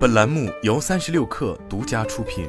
本栏目由三十六氪独家出品。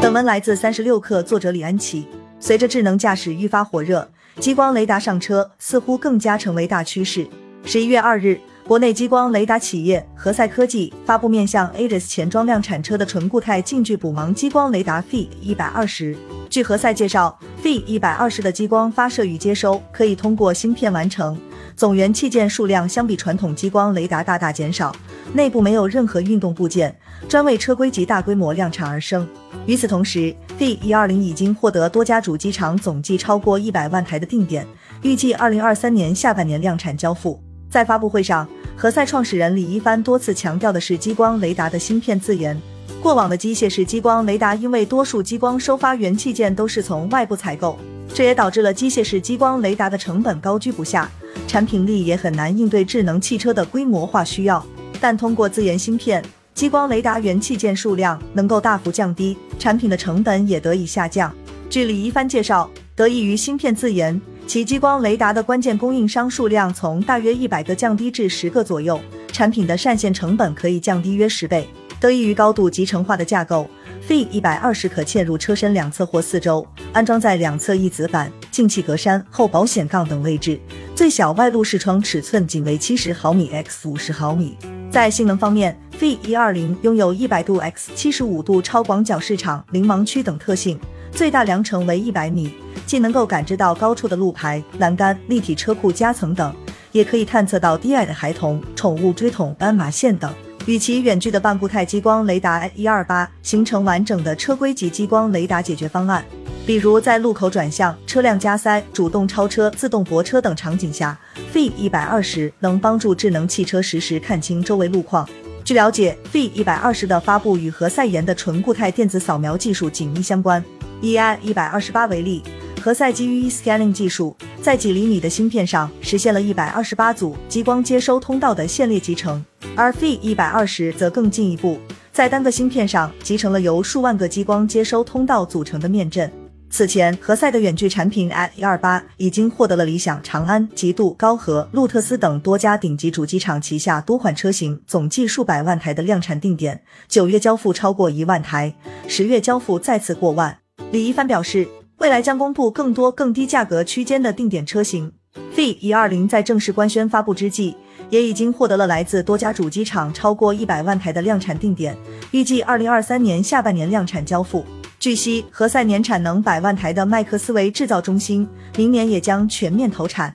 本文来自三十六氪，作者李安琪。随着智能驾驶愈发火热，激光雷达上车似乎更加成为大趋势。十一月二日，国内激光雷达企业何赛科技发布面向 ADAS 前装量产车的纯固态近距补盲激光雷达 Fi 一百二十。据何塞介绍，Fi 一百二十的激光发射与接收可以通过芯片完成。总元器件数量相比传统激光雷达大大减少，内部没有任何运动部件，专为车规级大规模量产而生。与此同时，V 一二零已经获得多家主机厂总计超过一百万台的定点，预计二零二三年下半年量产交付。在发布会上，何塞创始人李一帆多次强调的是激光雷达的芯片自研。过往的机械式激光雷达因为多数激光收发元器件都是从外部采购，这也导致了机械式激光雷达的成本高居不下。产品力也很难应对智能汽车的规模化需要，但通过自研芯片，激光雷达元器件数量能够大幅降低，产品的成本也得以下降。据李一帆介绍，得益于芯片自研，其激光雷达的关键供应商数量从大约一百个降低至十个左右，产品的上线成本可以降低约十倍。得益于高度集成化的架构，Fi 一百二十可嵌入车身两侧或四周，安装在两侧翼子板、进气格栅、后保险杠等位置。最小外露视窗尺寸仅为七十毫米 x 五十毫米。在性能方面，V 一二零拥有一百度 x 七十五度超广角视场、零盲区等特性，最大量程为一百米，既能够感知到高处的路牌、栏杆、立体车库夹层等，也可以探测到低矮的孩童、宠物锥桶、斑马线等。与其远距的半固态激光雷达一二八形成完整的车规级激光雷达解决方案。比如在路口转向、车辆加塞、主动超车、自动泊车等场景下，F 一百二十能帮助智能汽车实时看清周围路况。据了解，F 一百二十的发布与何赛研的纯固态电子扫描技术紧密相关。以 i 一百二十八为例，何赛基于 e scanning 技术，在几厘米的芯片上实现了一百二十八组激光接收通道的线列集成，而 Fi 一百二十则更进一步，在单个芯片上集成了由数万个激光接收通道组成的面阵。此前，何赛的远距产品 at 一二八已经获得了理想、长安、极度、高和、路特斯等多家顶级主机厂旗下多款车型总计数百万台的量产定点，九月交付超过一万台，十月交付再次过万。李一帆表示，未来将公布更多更低价格区间的定点车型。V 一二零在正式官宣发布之际，也已经获得了来自多家主机厂超过一百万台的量产定点，预计二零二三年下半年量产交付。据悉，何赛年产能百万台的麦克斯韦制造中心，明年也将全面投产。